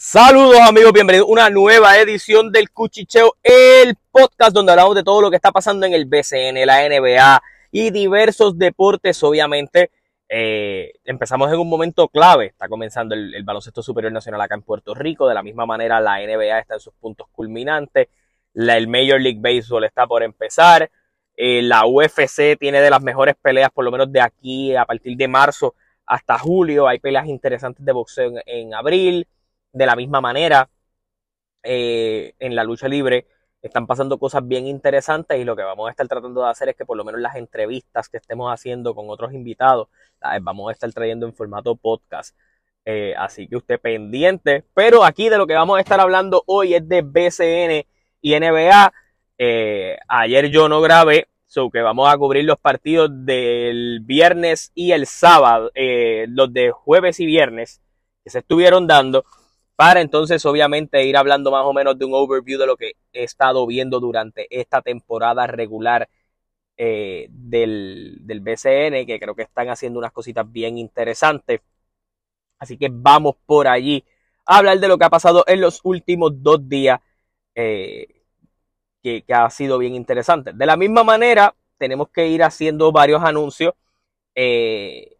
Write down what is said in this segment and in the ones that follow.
Saludos amigos, bienvenidos a una nueva edición del Cuchicheo, el podcast donde hablamos de todo lo que está pasando en el BCN, la NBA y diversos deportes, obviamente. Eh, empezamos en un momento clave, está comenzando el, baloncesto superior nacional acá en Puerto Rico, de la misma manera la NBA está en sus puntos culminantes, el Major League Baseball está por empezar, eh, la UFC tiene de las mejores peleas, por lo menos de aquí a partir de marzo hasta julio, hay peleas interesantes de boxeo en abril de la misma manera, eh, en la lucha libre están pasando cosas bien interesantes y lo que vamos a estar tratando de hacer es que por lo menos las entrevistas que estemos haciendo con otros invitados, las vamos a estar trayendo en formato podcast. Eh, así que usted pendiente. Pero aquí de lo que vamos a estar hablando hoy es de BCN y NBA. Eh, ayer yo no grabé, so que vamos a cubrir los partidos del viernes y el sábado, los de jueves y viernes que se estuvieron dando para entonces obviamente ir hablando más o menos de un overview de lo que he estado viendo durante esta temporada regular eh, del, del, BCN, que creo que están haciendo unas cositas bien interesantes. Así que vamos por allí a hablar de lo que ha pasado en los últimos dos días, eh, que, ha sido bien interesante. De la misma manera, tenemos que ir haciendo varios anuncios. Eh,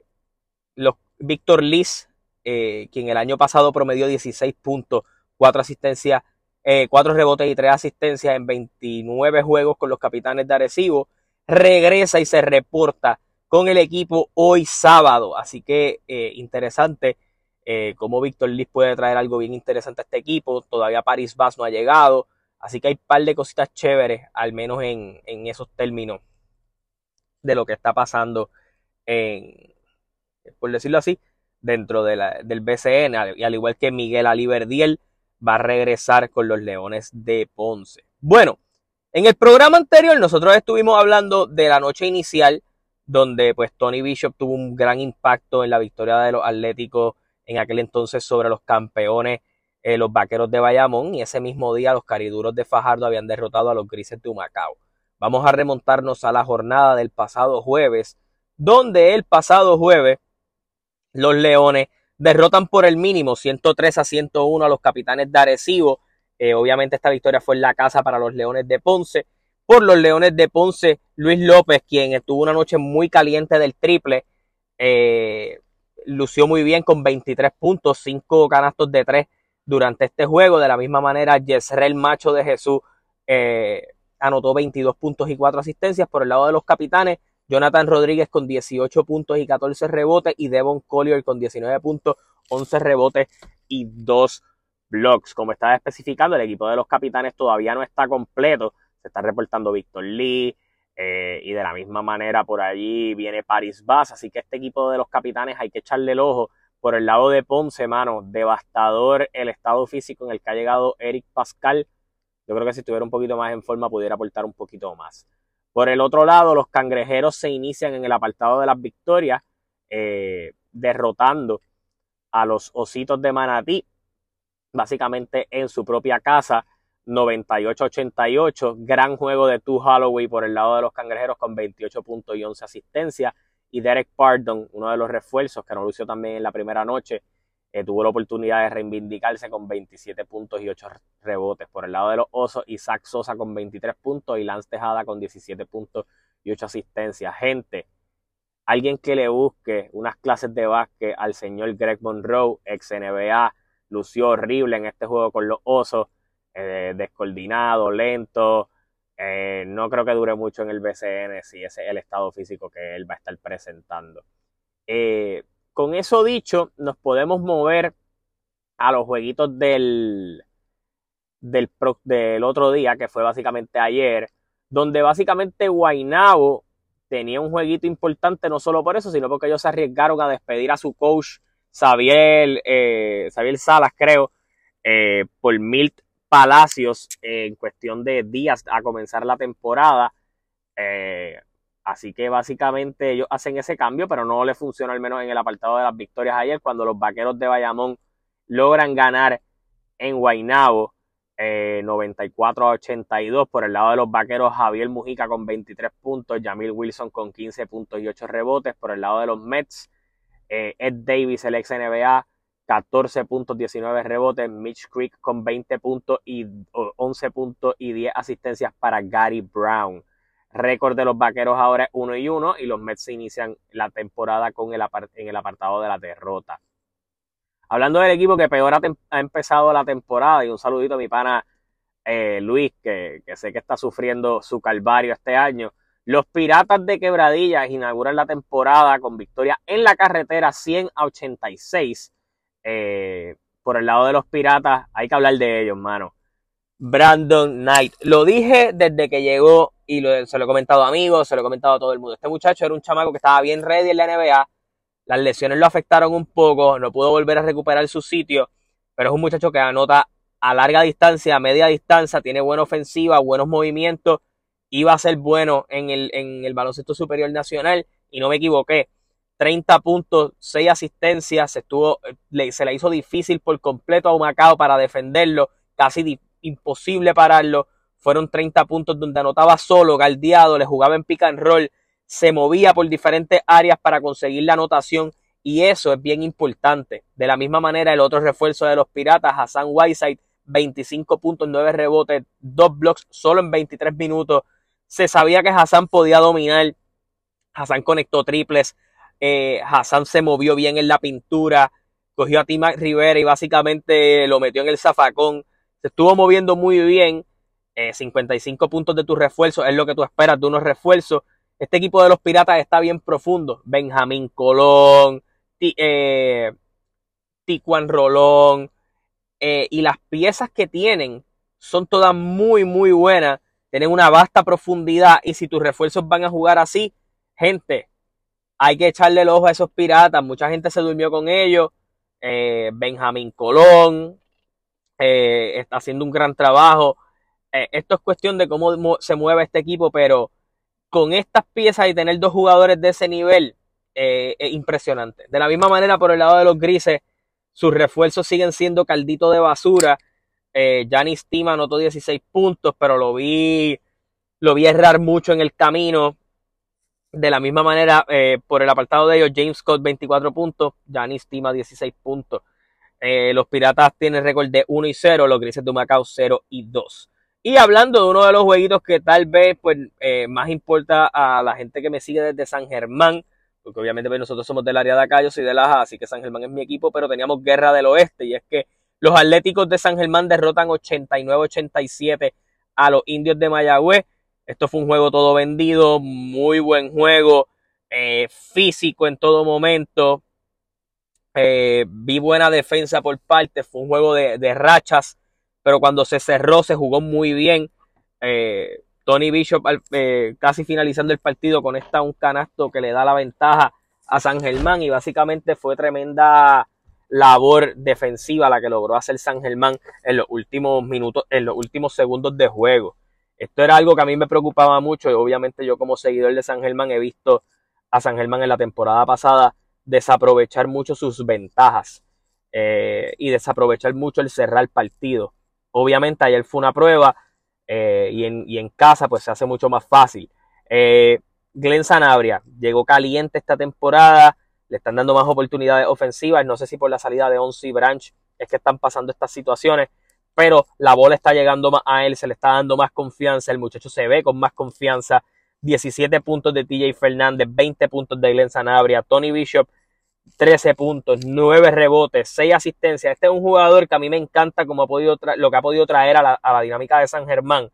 los Víctor Liz eh, quien el año pasado promedió 16 puntos, 4 asistencias, 4 eh, rebotes y 3 asistencias en 29 juegos con los capitanes de Arecibo, regresa y se reporta con el equipo hoy sábado. Así que eh, interesante cómo Víctor Liz puede traer algo bien interesante a este equipo. Todavía Paris Bass no ha llegado. Así que hay un par de cositas chéveres, al menos en, en esos términos de lo que está pasando en, por decirlo así, dentro de la, del BCN, y al igual que Miguel Aliverdiel, va a regresar con los Leones de Ponce. Bueno, en el programa anterior nosotros estuvimos hablando de la noche inicial, donde pues Tony Bishop tuvo un gran impacto en la victoria de los Atléticos en aquel entonces sobre los campeones, eh, los Vaqueros de Bayamón, y ese mismo día los Cariduros de Fajardo habían derrotado a los Grises de Humacao. Vamos a remontarnos a la jornada del pasado jueves, donde el pasado jueves los Leones derrotan por el mínimo 103 a 101 a los Capitanes de Arecibo. Eh, obviamente esta victoria fue en la casa para los Leones de Ponce. Por los Leones de Ponce, Luis López, quien tuvo una noche muy caliente del triple, eh, lució muy bien con 23 puntos, 5 canastos de 3 durante este juego. De la misma manera, Yesrel Macho de Jesús eh, anotó 22 puntos y 4 asistencias. Por el lado de los capitanes, Jonathan Rodríguez con 18 puntos y 14 rebotes y Devon Collier con 19 puntos, 11 rebotes y 2 blocks. Como estaba especificando, el equipo de los capitanes todavía no está completo. Se está reportando Víctor Lee eh, y de la misma manera por allí viene Paris Bass. Así que este equipo de los capitanes hay que echarle el ojo. Por el lado de Ponce, mano, devastador el estado físico en el que ha llegado Eric Pascal. Yo creo que si estuviera un poquito más en forma pudiera aportar un poquito más. Por el otro lado, los cangrejeros se inician en el apartado de las victorias, eh, derrotando a los ositos de Manatí, básicamente en su propia casa, 98-88. Gran juego de Tu Holloway por el lado de los cangrejeros con 28 puntos y 11 asistencias. Y Derek Pardon, uno de los refuerzos que no lució también en la primera noche, tuvo la oportunidad de reivindicarse con 27 puntos y 8 rebotes. Por el lado de los Osos, Isaac Sosa con 23 puntos y Lance Tejada con 17 puntos y 8 asistencias. Gente, alguien que le busque unas clases de básquet al señor Greg Monroe, ex NBA, lució horrible en este juego con los Osos, eh, descoordinado, lento. Eh, no creo que dure mucho en el BCN si ese es el estado físico que él va a estar presentando. Eh, con eso dicho, nos podemos mover a los jueguitos del, del, otro día, que fue básicamente ayer, donde básicamente Guainabo tenía un jueguito importante, no solo por eso, sino porque ellos se arriesgaron a despedir a su coach, Xavier, eh, Salas, creo, eh, por Milt Palacios en cuestión de días a comenzar la temporada. Así que básicamente ellos hacen ese cambio, pero no le funciona al menos en el apartado de las victorias ayer, cuando los vaqueros de Bayamón logran ganar en Guaynabo 94 eh, a 82. Por el lado de los vaqueros, Javier Mujica con 23 puntos, Jamil Wilson con 15 puntos y 8 rebotes. Por el lado de los Mets, eh, Ed Davis, el ex NBA, 14 puntos, 19 rebotes. Mitch Creek con 20 puntos y 11 puntos y 10 asistencias para Gary Brown. Récord de los vaqueros ahora es 1 y 1 y los Mets inician la temporada con el en el apartado de la derrota. Hablando del equipo que peor ha, empezado la temporada, y un saludito a mi pana eh, Luis, que, que, sé que está sufriendo su calvario este año. Los Piratas de Quebradillas inauguran la temporada con victoria en la carretera 100 a 86. Eh, por el lado de los Piratas, hay que hablar de ellos, mano. Brandon Knight. Lo dije desde que llegó y se lo he comentado a amigos, se lo he comentado a todo el mundo. Este muchacho era un chamaco que estaba bien ready en la NBA. Las lesiones lo afectaron un poco, no pudo volver a recuperar su sitio, pero es un muchacho que anota a larga distancia, a media distancia, tiene buena ofensiva, buenos movimientos iba a ser bueno en el, en el baloncesto superior nacional y no me equivoqué. 30 puntos, 6 asistencias, se, estuvo, se le hizo difícil por completo a Macao para defenderlo, casi imposible pararlo. Fueron 30 puntos donde anotaba solo, galdeado, le jugaba en pick and roll, se movía por diferentes áreas para conseguir la anotación y eso es bien importante. De la misma manera, el otro refuerzo de los Piratas, Hassan Whiteside, 25 puntos, 9 rebotes, 2 blocks solo en 23 minutos se sabía que Hassan podía dominar. Hassan conectó triples. Eh, Hassan se movió bien en la pintura. Cogió a Tima Rivera y básicamente lo metió en el zafacón. Se estuvo moviendo muy bien. 55 eh, puntos de tus refuerzos es lo que tú esperas de unos refuerzos. Este equipo de los Piratas está bien profundo. Benjamín Colón, eh, Ticuan Rolón. y las piezas que tienen son todas muy, muy buenas tienen una vasta profundidad y si tus refuerzos van a jugar así, gente, hay que echarle el ojo a esos piratas. Mucha gente se durmió con ellos. Eh, Benjamín Colón eh, está haciendo un gran trabajo. Eh, esto es cuestión de cómo se mueve este equipo, pero con estas piezas y tener dos jugadores de ese nivel es impresionante. De la misma manera, por el lado de los grises, sus refuerzos siguen siendo caldito de basura eh, Giannis Tima anotó 16 puntos, pero lo vi, lo vi errar mucho en el camino. De la misma manera, eh, por el apartado de ellos, James Scott 24 puntos, Giannis Tima 16 puntos. Eh, los Piratas tienen récord de 1 y 0, los Grises de Macao 0 y 2. Y hablando de uno de los jueguitos que tal vez pues, eh, más importa a la gente que me sigue desde San Germán, porque obviamente pues, nosotros somos del área de acá, yo soy de la así que San Germán es mi equipo, pero teníamos Guerra del Oeste, y es que los Atléticos de San Germán derrotan 89-87 a los Indios de Mayagüez. Esto fue un juego todo vendido, muy buen juego, eh, físico en todo momento. Eh, vi buena defensa por parte, fue un juego de, rachas, pero cuando se cerró se jugó muy bien. Eh, Tony Bishop casi finalizando el partido conecta un canasto que le da la ventaja a San Germán y básicamente fue tremenda labor defensiva la que logró hacer San Germán en los últimos minutos, en los últimos segundos de juego. Esto era algo que a mí me preocupaba mucho y obviamente yo como seguidor de San Germán he visto a San Germán en la temporada pasada desaprovechar mucho sus ventajas eh, y desaprovechar mucho el cerrar partido. Obviamente ayer fue una prueba eh, y, en, casa pues se hace mucho más fácil. Eh, Glenn Sanabria llegó caliente esta temporada, le están dando más oportunidades ofensivas. No sé si por la salida de Onsi Branch es que están pasando estas situaciones, pero la bola está llegando más a él, se le está dando más confianza, el muchacho se ve con más confianza. 17 puntos de TJ Fernández, 20 puntos de Glenn Sanabria, Tony Bishop, 13 puntos, 9 rebotes, 6 asistencias. Este es un jugador que a mí me encanta como ha podido lo que ha podido traer a la, a la dinámica de San Germán,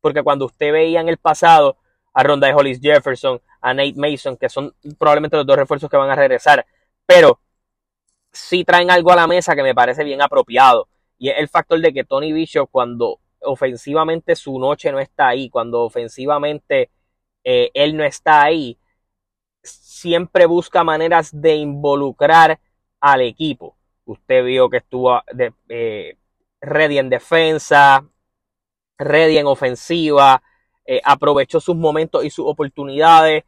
porque cuando usted veía en el pasado a Ronda de Hollis Jefferson, a Nate Mason, que son probablemente los dos refuerzos que van a regresar, pero sí traen algo a la mesa que me parece bien apropiado. Y es el factor de que Tony Bishop, cuando ofensivamente su noche no está ahí, cuando ofensivamente eh, él no está ahí, siempre busca maneras de involucrar al equipo. Usted vio que estuvo de, eh, ready en defensa, ready en ofensiva, eh, aprovechó sus momentos y sus oportunidades.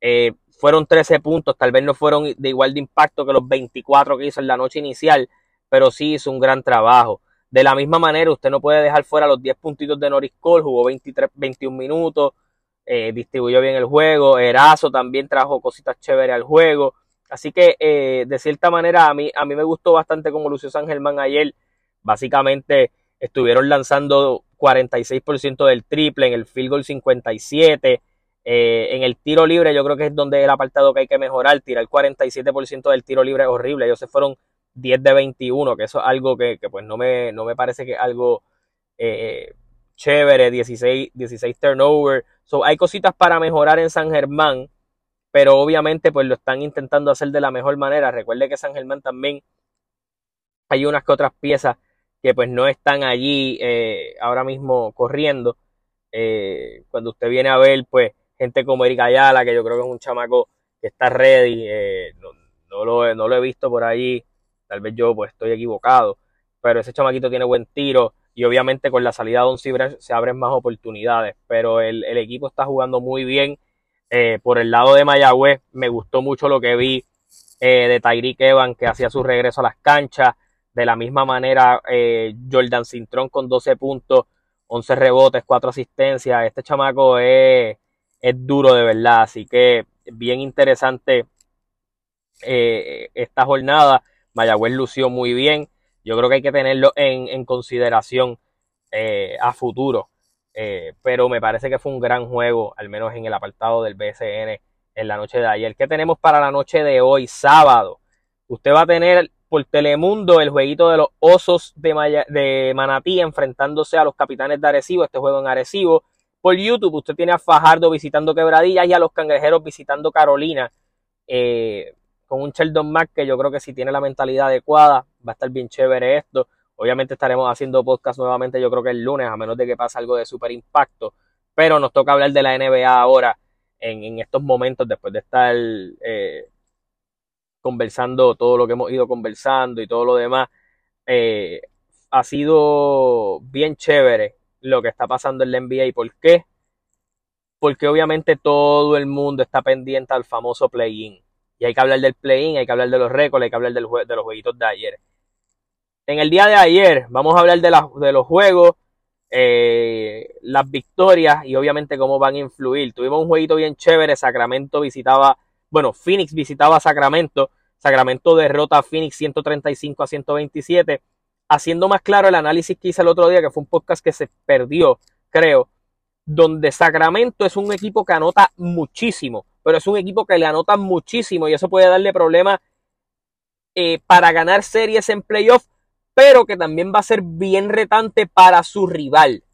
Eh, fueron 13 puntos, tal vez no fueron de igual de impacto que los 24 que hizo en la noche inicial, pero sí hizo un gran trabajo. De la misma manera, usted no puede dejar fuera los 10 puntitos de Norris Cole, jugó 23, 21 minutos, eh, distribuyó bien el juego, Erazo también trajo cositas chéveres al juego, Así que, eh, de cierta manera, a mí, a mí me gustó bastante como lució San Germán ayer. Básicamente, estuvieron lanzando 46% del triple, en el field goal 57%. Eh, en el tiro libre, yo creo que es donde el apartado que hay que mejorar. Tirar el 47% del tiro libre es horrible. Ellos se fueron 10 de 21, que eso es algo que, pues no me, no me parece que es algo eh, chévere. 16, 16 turnover. Hay cositas para mejorar en San Germán pero obviamente pues lo están intentando hacer de la mejor manera. Recuerde que San Germán también hay unas que otras piezas que pues no están allí eh, ahora mismo corriendo. Eh, cuando usted viene a ver pues gente como Erika Ayala, que yo creo que es un chamaco que está ready, eh, no, lo, no, lo, he visto por allí, tal vez yo pues estoy equivocado, pero ese chamaquito tiene buen tiro y obviamente con la salida de Don se abren más oportunidades, pero el, el equipo está jugando muy bien eh, por el lado de Mayagüez, me gustó mucho lo que vi eh, de Tyreek Evan, que hacía su regreso a las canchas. De la misma manera, eh, Jordan Cintrón con 12 puntos, 11 rebotes, 4 asistencias. Este chamaco es, es duro de verdad, así que bien interesante esta jornada. Mayagüez lució muy bien. Yo creo que hay que tenerlo en, consideración a futuro. Eh, pero me parece que fue un gran juego, al menos en el apartado del BSN en la noche de ayer. ¿Qué tenemos para la noche de hoy, sábado? Usted va a tener por Telemundo el jueguito de los Osos de, de Manatí enfrentándose a los Capitanes de Arecibo, este juego en Arecibo. Por YouTube usted tiene a Fajardo visitando Quebradillas y a los Cangrejeros visitando Carolina. Eh, con un Sheldon Mack que yo creo que si tiene la mentalidad adecuada va a estar bien chévere esto. Obviamente estaremos haciendo podcast nuevamente, yo creo que el lunes, a menos de que pase algo de super impacto. Pero nos toca hablar de la NBA ahora, en, estos momentos, después de estar eh, conversando todo lo que hemos ido conversando y todo lo demás. Eh, ha sido bien chévere lo que está pasando en la NBA. ¿Por qué? Porque obviamente todo el mundo está pendiente al famoso play-in. Y hay que hablar del play-in, hay que hablar de los récords, hay que hablar de los jueguitos de ayer en el día de ayer vamos a hablar de, los juegos, eh, las victorias y obviamente cómo van a influir. Tuvimos un jueguito bien chévere, Sacramento visitaba, bueno, Phoenix visitaba Sacramento, Sacramento derrota a Phoenix 135 a 127, haciendo más claro el análisis que hice el otro día, que fue un podcast que se perdió, creo, donde Sacramento es un equipo que anota muchísimo, pero es un equipo que le anota muchísimo y eso puede darle problemas eh, para ganar series en playoffs pero que también va a ser bien retante para su rival.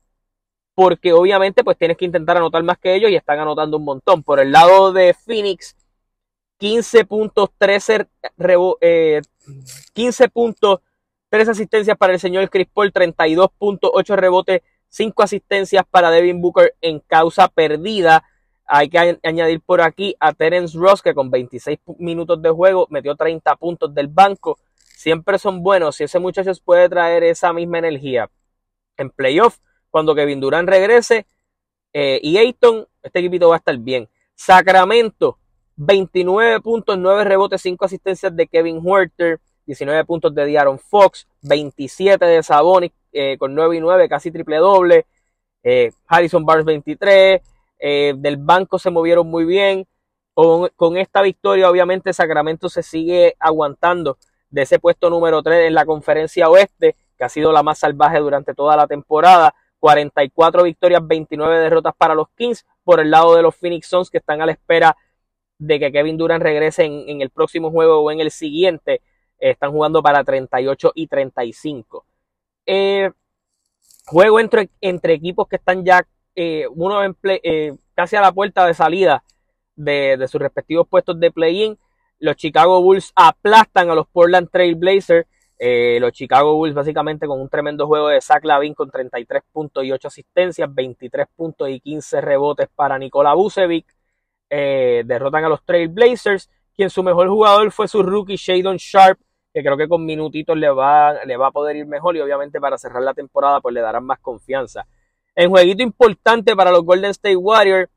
Porque obviamente pues tienes que intentar anotar más que ellos y están anotando un montón. Por el lado de Phoenix, 15 puntos, 13, 15 puntos, 3 asistencias para el señor Chris Paul, 32 puntos, 8 rebotes, 5 asistencias para Devin Booker en causa perdida. Hay que añadir por aquí a Terence Ross, que con 26 minutos de juego metió 30 puntos del banco siempre son buenos si ese muchacho puede traer esa misma energía en playoff, cuando Kevin Durant regrese eh, y Ayton, este equipito va a estar bien. Sacramento, 29 puntos, 9 rebotes, 5 asistencias de Kevin Huerter, 19 puntos de Diaron Fox, 27 de Sabonis eh, con 9 y 9, casi triple doble. Eh, Harrison Barnes 23, del banco se movieron muy bien. con, esta victoria, obviamente, Sacramento se sigue aguantando de ese puesto número 3 en la conferencia oeste, que ha sido la más salvaje durante toda la temporada. 44 victorias, 29 derrotas para los Kings. Por el lado de los Phoenix Suns, que están a la espera de que Kevin Durant regrese en, el próximo juego o en el siguiente. están jugando para 38 y 35. Eh, juego entre, entre, equipos que están ya, eh, uno en eh, casi a la puerta de salida de, de sus respectivos puestos de play-in los Chicago Bulls aplastan a los Portland Trail Blazers. Eh, los Chicago Bulls básicamente con un tremendo juego de Zach Lavin con 33 puntos y 8 asistencias, 23 puntos y 15 rebotes para Nikola Vucevic. Eh, derrotan a los Trail Blazers, quien su mejor jugador fue su rookie Shadon Sharp, que creo que con minutitos le va, le va a poder ir mejor y obviamente para cerrar la temporada pues le darán más confianza. En jueguito importante para los Golden State Warriors,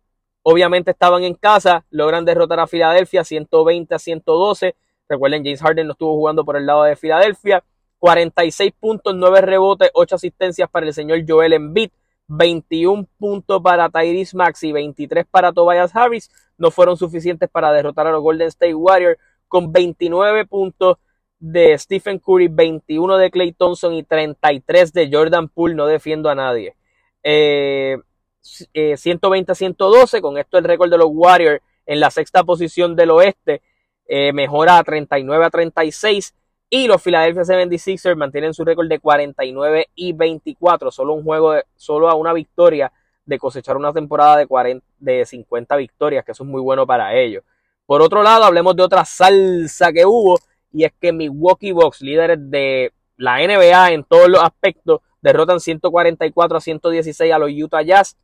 Obviamente estaban en casa, logran derrotar a Filadelfia 120 a 112. Recuerden, James Harden no estuvo jugando por el lado de Filadelfia. 46 puntos, 9 rebotes, 8 asistencias para el señor Joel Embiid. 21 puntos para Tyrese Maxi, 23 para Tobias Harris. No fueron suficientes para derrotar a los Golden State Warriors. con 29 puntos de Stephen Curry, 21 de Clay Thompson y 33 de Jordan Poole. No defiendo a nadie. Eh, 120 a 112, con esto el récord de los Warriors en la sexta posición del oeste eh, mejora a 39 a 36 y los Philadelphia 76ers mantienen su récord de 49 y 24, solo un juego, de, solo a una victoria de cosechar una temporada de, 40, de 50 victorias, que eso es muy bueno para ellos. Por otro lado, hablemos de otra salsa que hubo y es que Milwaukee Bucks, líderes de la NBA en todos los aspectos, derrotan 144 a 116 a los Utah Jazz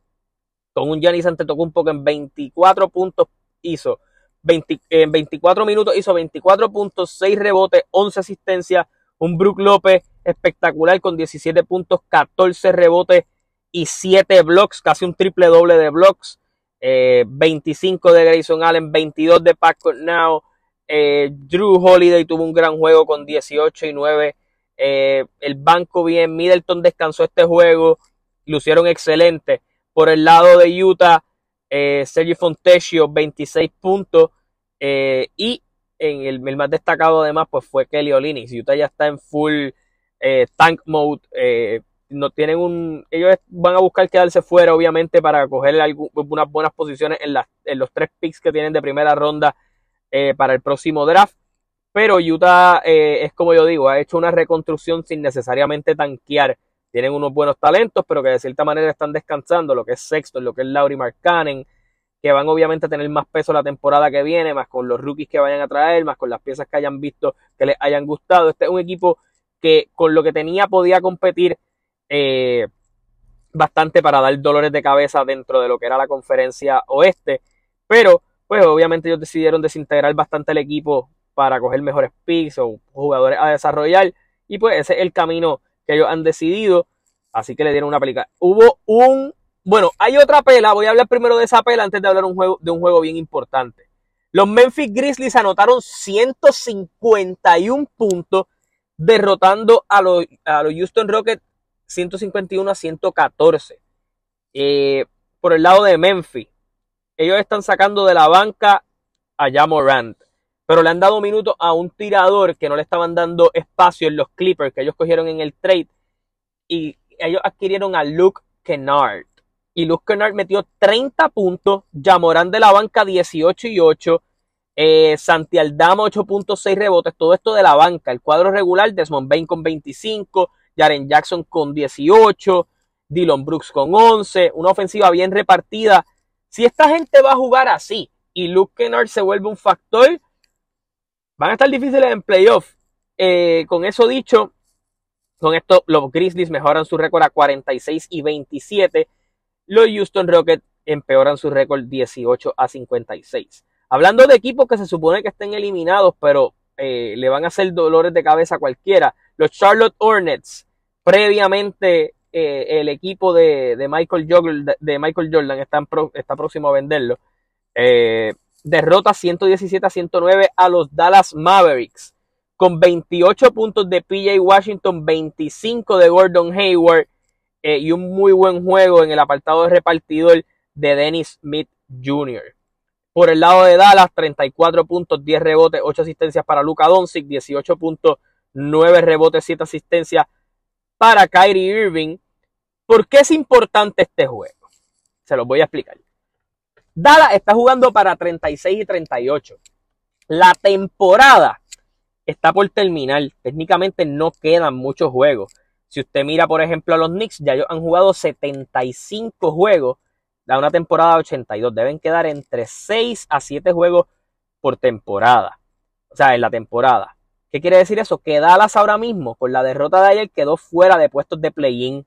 con un Giannis Antetokounmpo que en 24 puntos hizo 20, en 24 minutos hizo 24 puntos, 6 rebotes, 11 asistencias, un Brook López espectacular con 17 puntos, 14 rebotes y 7 blocks, casi un triple doble de blocks, eh, 25 de Grayson Allen, 22 de Pat Now, eh, Drew Holiday tuvo un gran juego con 18 y 9, eh, el banco bien, Middleton descansó este juego, lucieron excelente. Por el lado de Utah, eh, Sergio Fontecchio, 26 puntos. Eh, y en el, más destacado además pues fue Kelly Olynyk. Utah ya está en full eh, tank mode. no tienen un, ellos van a buscar quedarse fuera obviamente para coger unas buenas posiciones en, en, los tres picks que tienen de primera ronda para el próximo draft. Pero Utah es como yo digo, ha hecho una reconstrucción sin necesariamente tanquear tienen unos buenos talentos, pero que de cierta manera están descansando, lo que es Sexto, lo que es Lauri Markkanen, que van obviamente a tener más peso la temporada que viene, más con los rookies que vayan a traer, más con las piezas que hayan visto que les hayan gustado. Este es un equipo que con lo que tenía podía competir eh, bastante para dar dolores de cabeza dentro de lo que era la conferencia oeste, pero pues obviamente ellos decidieron desintegrar bastante el equipo para coger mejores picks o jugadores a desarrollar y pues ese es el camino ellos han decidido. Así que le dieron una película. Hubo un. Bueno, hay otra pela. Voy a hablar primero de esa pela antes de hablar un juego, de un juego bien importante. Los Memphis Grizzlies anotaron 151 puntos, derrotando a los, a los Houston Rockets 151 a 114. Eh, por el lado de Memphis, ellos están sacando de la banca a Jamorant pero le han dado minutos a un tirador que no le estaban dando espacio en los Clippers que ellos cogieron en el trade y ellos adquirieron a Luke Kennard. Y Luke Kennard metió 30 puntos, Yamorán de la banca 18 y 8, eh, Santi Aldama 8.6 rebotes, todo esto de la banca. El cuadro regular, Desmond Bain con 25, Jaren Jackson con 18, Dylan Brooks con 11, una ofensiva bien repartida. Si esta gente va a jugar así y Luke Kennard se vuelve un factor, Van a estar difíciles en playoff. Eh, con eso dicho, con esto los Grizzlies mejoran su récord a 46 y 27. Los Houston Rockets empeoran su récord 18 a 56. Hablando de equipos que se supone que estén eliminados, pero eh, le van a hacer dolores de cabeza a cualquiera. Los Charlotte Hornets, previamente eh, el equipo de, Michael Jordan, de Michael Jordan está, está próximo a venderlo derrota 117 a 109 a los Dallas Mavericks, con 28 puntos de PJ Washington, 25 de Gordon Hayward eh, y un muy buen juego en el apartado de repartidor de Dennis Smith Jr. Por el lado de Dallas, 34 puntos, 10 rebotes, 8 asistencias para Luka Doncic, 18 puntos, 9 rebotes, 7 asistencias para Kyrie Irving. ¿Por qué es importante este juego? Se los voy a explicar. Dallas está jugando para 36 y 38. La temporada está por terminar. Técnicamente no quedan muchos juegos. Si usted mira, por ejemplo, a los Knicks, ya ellos han jugado 75 juegos de una temporada de 82. Deben quedar entre 6 a 7 juegos por temporada. O sea, en la temporada. ¿Qué quiere decir eso? Que Dallas ahora mismo, con la derrota de ayer, quedó fuera de puestos de play-in.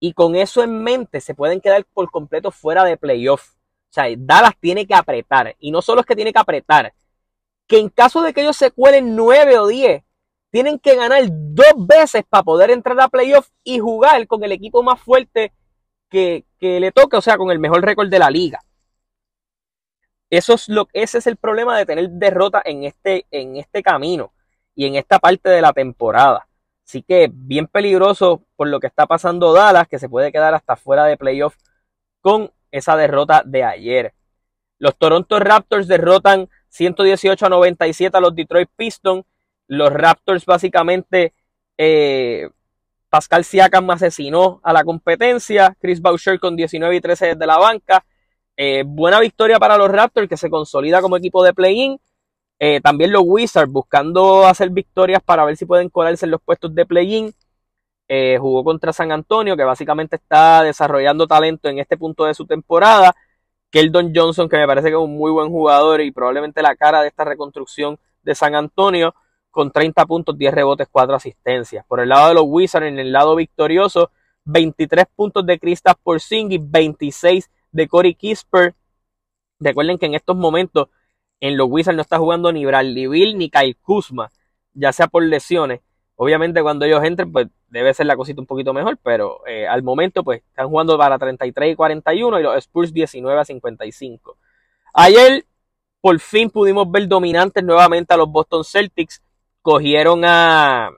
Y con eso en mente, se pueden quedar por completo fuera de playoff. Sea, Dallas tiene que apretar. Y no solo es que tiene que apretar, que en caso de que ellos se cuelen 9 o 10, tienen que ganar dos veces para poder entrar a playoff y jugar con el equipo más fuerte que, le toque, o sea, con el mejor récord de la liga. Eso es lo, ese es el problema de tener derrota en este, en este camino y en esta parte de la temporada. Así que bien peligroso por lo que está pasando Dallas, que se puede quedar hasta fuera de playoff con esa derrota de ayer. Los Toronto Raptors derrotan 118 a 97 a los Detroit Pistons. Los Raptors básicamente, eh, Pascal Siakam asesinó a la competencia. Chris Boucher con 19 y 13 desde la banca. Eh, buena victoria para los Raptors que se consolida como equipo de play-in. Eh, también los Wizards buscando hacer victorias para ver si pueden colarse en los puestos de play-in. Eh, jugó contra San Antonio, que básicamente está desarrollando talento en este punto de su temporada. Keldon Johnson, que me parece que es un muy buen jugador y probablemente la cara de esta reconstrucción de San Antonio, con 30 puntos, 10 rebotes, 4 asistencias. Por el lado de los Wizards, en el lado victorioso, 23 puntos de Kristaps Porzingis, 26 de Corey Kisper. Recuerden que en estos momentos en los Wizards no está jugando ni Bradley Bill ni Kyle Kuzma, ya sea por lesiones. Obviamente cuando ellos entren, pues debe ser la cosita un poquito mejor, pero eh, al momento pues están jugando para 33 y 41 y los Spurs 19 a 55. Ayer por fin pudimos ver dominantes nuevamente a los Boston Celtics. Cogieron a,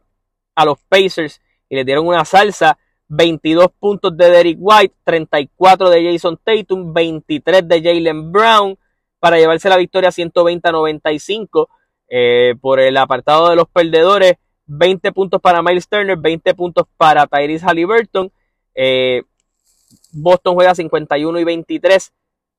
a los Pacers y les dieron una salsa. 22 puntos de Derek White, 34 de Jason Tatum, 23 de Jalen Brown para llevarse la victoria 120 a 95. Eh, por el apartado de los perdedores, 20 puntos para Miles Turner, 20 puntos para Tyrese Halliburton. Eh, Boston juega 51 y 23.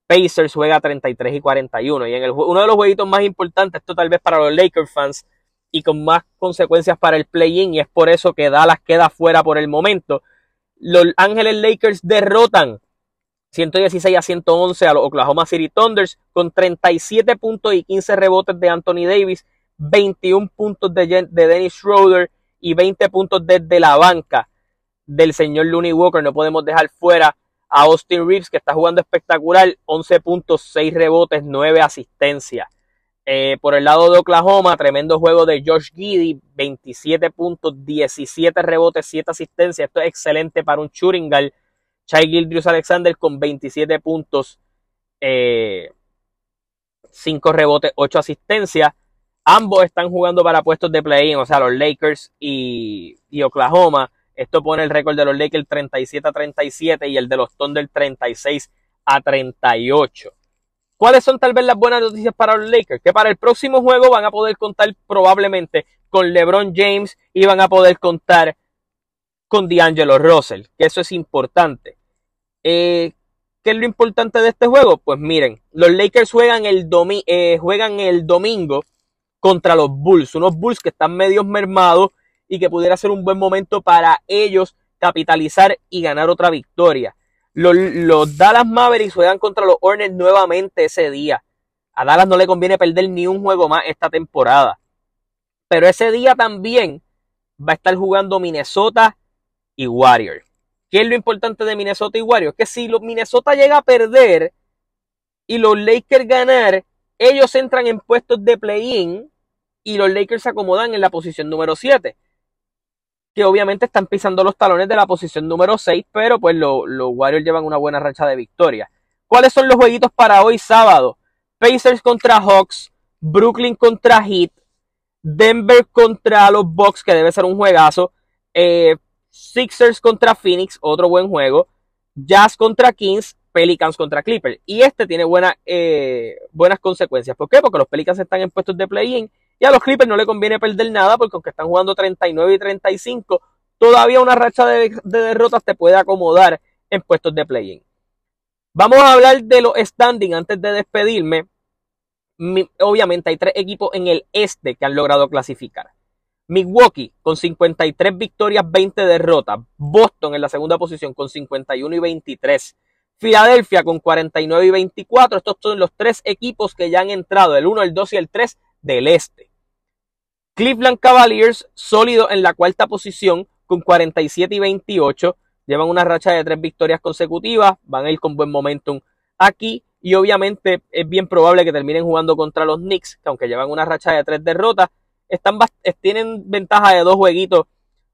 Pacers juega 33 y 41. Y en el, uno de los jueguitos más importantes, esto tal vez para los Lakers fans y con más consecuencias para el play-in, y es por eso que Dallas queda fuera por el momento. Los Ángeles Lakers derrotan 116 a 111 a los Oklahoma City Thunders con 37 puntos y 15 rebotes de Anthony Davis 21 puntos de, Dennis Schroeder y 20 puntos desde la banca del señor Looney Walker. No podemos dejar fuera a Austin Reeves, que está jugando espectacular. 11 puntos, 6 rebotes, 9 asistencias. Eh, por el lado de Oklahoma, tremendo juego de Josh Giddy. 27 puntos, 17 rebotes, 7 asistencias. Esto es excelente para un Churingal. Chai Gildrius Alexander con 27 puntos, 5 eh, rebotes, 8 asistencias. Ambos están jugando para puestos de play-in, o sea, los Lakers y, Oklahoma. Esto pone el récord de los Lakers 37 a 37 y el de los Thunder 36 a 38. ¿Cuáles son tal vez las buenas noticias para los Lakers? Que para el próximo juego van a poder contar probablemente con LeBron James y van a poder contar con D'Angelo Russell, que eso es importante. Eh, ¿Qué es lo importante de este juego? Pues miren, los Lakers juegan el, eh, juegan el domingo contra los Bulls, unos Bulls que están medios mermados y que pudiera ser un buen momento para ellos capitalizar y ganar otra victoria. Los, Dallas Mavericks juegan contra los Hornets nuevamente ese día. A Dallas no le conviene perder ni un juego más esta temporada. Pero ese día también va a estar jugando Minnesota y Warriors. ¿Qué es lo importante de Minnesota y Warriors? Que si los Minnesota llega a perder y los Lakers ganar, ellos entran en puestos de play-in y los Lakers se acomodan en la posición número 7. Que obviamente están pisando los talones de la posición número 6, pero pues los Warriors llevan una buena racha de victoria. ¿Cuáles son los jueguitos para hoy sábado? Pacers contra Hawks, Brooklyn contra Heat, Denver contra los Bucks, que debe ser un juegazo, eh, Sixers contra Phoenix, otro buen juego, Jazz contra Kings, Pelicans contra Clippers. Y este tiene eh, buenas consecuencias. ¿Por qué? Porque los Pelicans están en puestos de play-in y a los Clippers no le conviene perder nada porque aunque están jugando 39 y 35, todavía una racha de, derrotas te puede acomodar en puestos de play-in. Vamos a hablar de los standings antes de despedirme. obviamente hay tres equipos en el este que han logrado clasificar. Milwaukee con 53 victorias, 20 derrotas. Boston en la segunda posición con 51 y 23. Filadelfia con 49 y 24. Estos son los tres equipos que ya han entrado, el 1, el 2 y el 3 del este. Cleveland Cavaliers, sólido en la cuarta posición con 47 y 28. Llevan una racha de tres victorias consecutivas. Van a ir con buen momentum aquí. Y obviamente es bien probable que terminen jugando contra los Knicks, que aunque llevan una racha de tres derrotas, tienen ventaja de dos jueguitos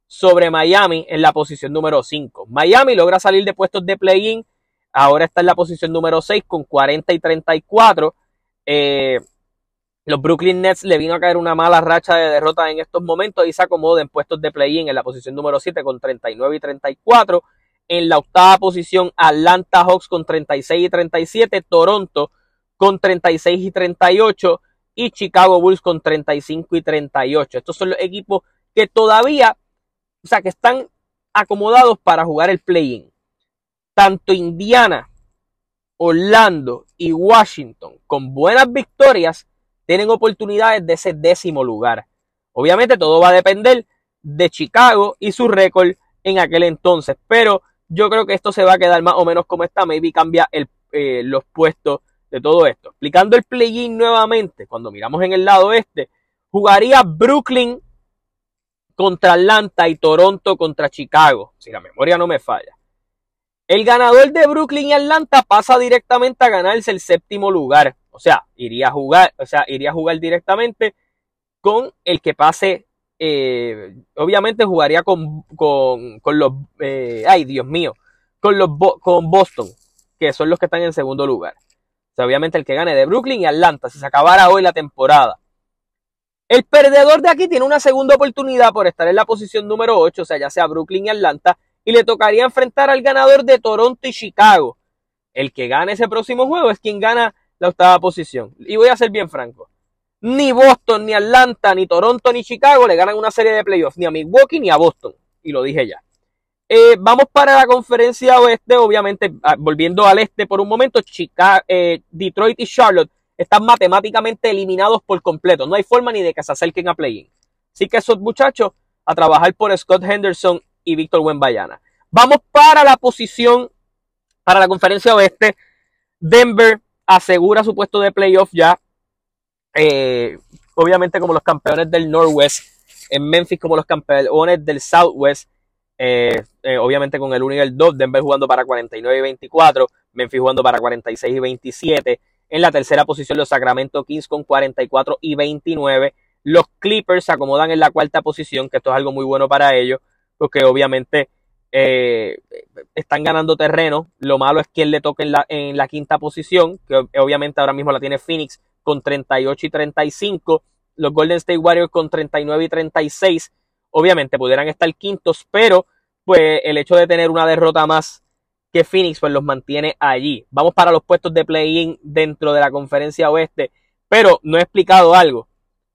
sobre Miami en la posición número 5. Miami logra salir de puestos de play-in Ahora está en la posición número 6 con 40 y 34. Eh, los Brooklyn Nets le vino a caer una mala racha de derrota en estos momentos y se acomoda en puestos de play-in en la posición número 7 con 39 y 34. En la octava posición, Atlanta Hawks con 36 y 37. Toronto con 36 y 38. y Chicago Bulls con 35 y 38. Estos son los equipos que todavía, o sea, que están acomodados para jugar el play-in. Tanto Indiana, Orlando y Washington, con buenas victorias, tienen oportunidades de ese décimo lugar. Obviamente todo va a depender de Chicago y su récord en aquel entonces, pero yo creo que esto se va a quedar más o menos como está. Maybe cambia el, eh, los puestos de todo esto. Explicando el play-in nuevamente, cuando miramos en el lado este, jugaría Brooklyn contra Atlanta y Toronto contra Chicago, si la memoria no me falla. El ganador de Brooklyn y Atlanta pasa directamente a ganarse el séptimo lugar. O sea, iría a jugar, o sea, iría a jugar directamente con el que pase. Eh, obviamente jugaría con, con, con los. Eh, ay, Dios mío. Con los con Boston, que son los que están en segundo lugar. O sea, obviamente el que gane de Brooklyn y Atlanta, si se acabara hoy la temporada. El perdedor de aquí tiene una segunda oportunidad por estar en la posición número 8, o sea, ya sea Brooklyn y Atlanta, y le tocaría enfrentar al ganador de Toronto y Chicago. El que gane ese próximo juego es quien gana la octava posición. Y voy a ser bien franco. Ni Boston, ni Atlanta, ni Toronto, ni Chicago le ganan una serie de playoffs, ni a Milwaukee, ni a Boston. Y lo dije ya. Eh, vamos para la conferencia oeste, obviamente, ah, volviendo al este por un momento, Chicago, eh, Detroit y Charlotte están matemáticamente eliminados por completo. No hay forma ni de que se acerquen a play-in. Así que esos muchachos a trabajar por Scott Henderson y Víctor Wembayana. Vamos para la posición, para la conferencia oeste. Denver asegura su puesto de playoff ya. Eh, obviamente como los campeones del Northwest. En Memphis como los campeones del Southwest. Eh, eh, obviamente con el 1 y el 2. Denver jugando para 49 y 24. Memphis jugando para 46 y 27. En la tercera posición los Sacramento Kings con 44 y 29. Los Clippers se acomodan en la cuarta posición, que esto es algo muy bueno para ellos porque obviamente eh, están ganando terreno. Lo malo es quien le toque en la, en la quinta posición, que obviamente ahora mismo la tiene Phoenix con 38 y 35. Los Golden State Warriors con 39 y 36. Obviamente pudieran estar quintos, pero pues el hecho de tener una derrota más que Phoenix pues los mantiene allí. Vamos para los puestos de play-in dentro de la conferencia oeste, pero no he explicado algo.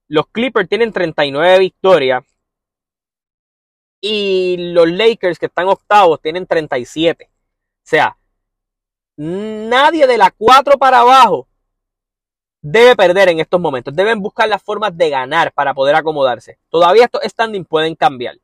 Los Clippers tienen 39 victorias, y los Lakers que están octavos tienen 37. O sea, nadie de la 4 para abajo debe perder en estos momentos. Deben buscar las formas de ganar para poder acomodarse. Todavía estos standings pueden cambiar.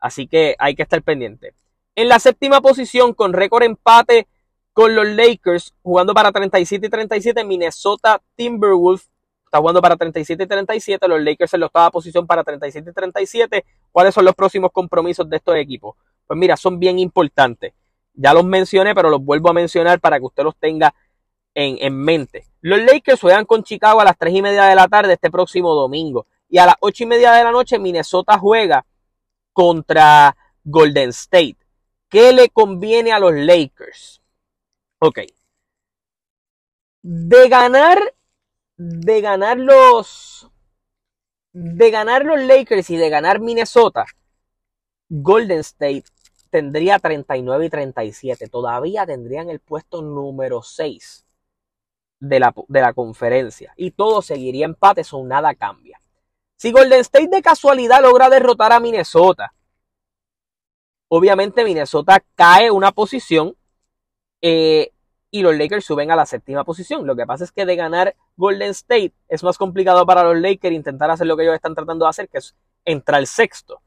Así que hay que estar pendiente. En la séptima posición, con récord empate con los Lakers, jugando para 37 y 37, Minnesota Timberwolves está jugando para 37 y 37, los Lakers en la octava posición para 37 y 37. ¿Cuáles son los próximos compromisos de estos equipos? Pues mira, son bien importantes. Ya los mencioné, pero los vuelvo a mencionar para que usted los tenga en, en mente. Los Lakers juegan con Chicago a las 3 y media de la tarde este próximo domingo. Y a las 8 y media de la noche Minnesota juega contra Golden State. ¿Qué le conviene a los Lakers? Ok. De ganar de ganar los de ganar los Lakers y de ganar Minnesota, Golden State tendría 39 y 37. Todavía tendrían el puesto número 6 de la, de la conferencia. Y todo seguiría empate, son nada cambia. Si Golden State de casualidad logra derrotar a Minnesota, obviamente Minnesota cae una posición. Eh, y los Lakers suben a la séptima posición. Lo que pasa es que de ganar Golden State es más complicado para los Lakers intentar hacer lo que ellos están tratando de hacer, que es entrar sexto.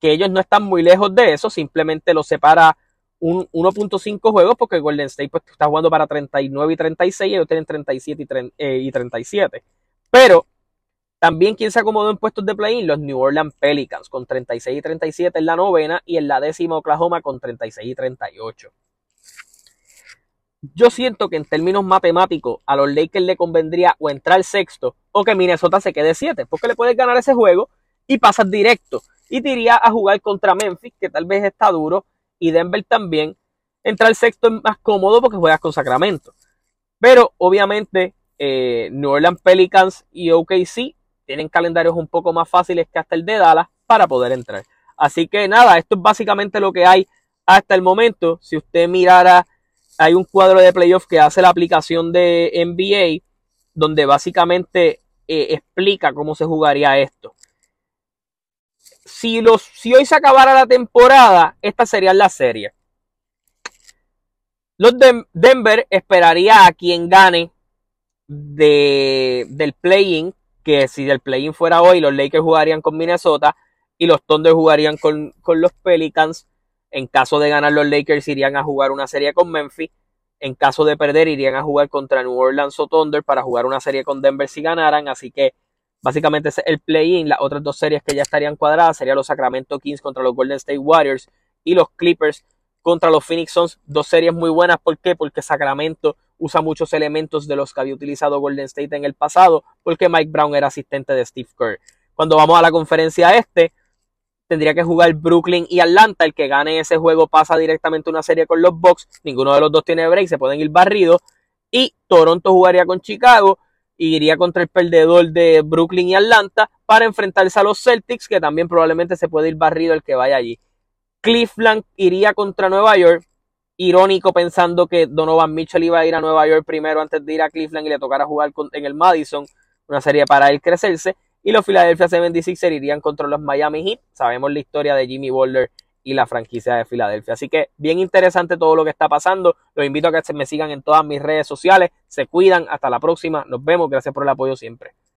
Que ellos no están muy lejos de eso, simplemente los separa un 1.5 juegos porque Golden State pues, está jugando para 39 y 36 y ellos tienen 37 y, 37. Eh, Pero también quien se acomodó en puestos de play-in, los New Orleans Pelicans con 36 y 37 en la novena y en la décima Oklahoma con 36 y 38. Yo siento que en términos matemáticos a los Lakers le convendría o entrar sexto o que Minnesota se quede siete, porque le puedes ganar ese juego y pasas directo. Y te iría a jugar contra Memphis, que tal vez está duro, y Denver también. Entrar sexto es más cómodo porque juegas con Sacramento. Pero obviamente eh, New Orleans Pelicans y OKC tienen calendarios un poco más fáciles que hasta el de Dallas para poder entrar. Así que nada, esto es básicamente lo que hay hasta el momento. Si usted mirara hay un cuadro de playoff que hace la aplicación de NBA, donde básicamente eh, explica cómo se jugaría esto. Si, los, si hoy se acabara la temporada, esta sería la serie. Los Denver esperaría a quien gane de, del play-in, que si del play-in fuera hoy, los Lakers jugarían con Minnesota y los Thunder jugarían con, con los Pelicans. En caso de ganar los Lakers irían a jugar una serie con Memphis. En caso de perder irían a jugar contra New Orleans o Thunder para jugar una serie con Denver si ganaran. Así que básicamente el play-in. Las otras dos series que ya estarían cuadradas serían los Sacramento Kings contra los Golden State Warriors y los Clippers contra los Phoenix Suns. Dos series muy buenas. ¿Por qué? Porque Sacramento usa muchos elementos de los que había utilizado Golden State en el pasado. Porque Mike Brown era asistente de Steve Kerr. Cuando vamos a la conferencia este, tendría que jugar Brooklyn y Atlanta. El que gane ese juego pasa directamente una serie con los Bucks. Ninguno de los dos tiene break, se pueden ir barridos. Y Toronto jugaría con Chicago y iría contra el perdedor de Brooklyn y Atlanta para enfrentarse a los Celtics, que también probablemente se puede ir barrido el que vaya allí. Cleveland iría contra Nueva York. Irónico pensando que Donovan Mitchell iba a ir a Nueva York primero antes de ir a Cleveland y le tocara jugar en el Madison. Una serie para él crecerse y los Philadelphia 76ers irían contra los Miami Heat. Sabemos la historia de Jimmy Butler y la franquicia de Filadelfia. Así que bien interesante todo lo que está pasando. Los invito a que me sigan en todas mis redes sociales. Se cuidan. Hasta la próxima. Nos vemos. Gracias por el apoyo siempre.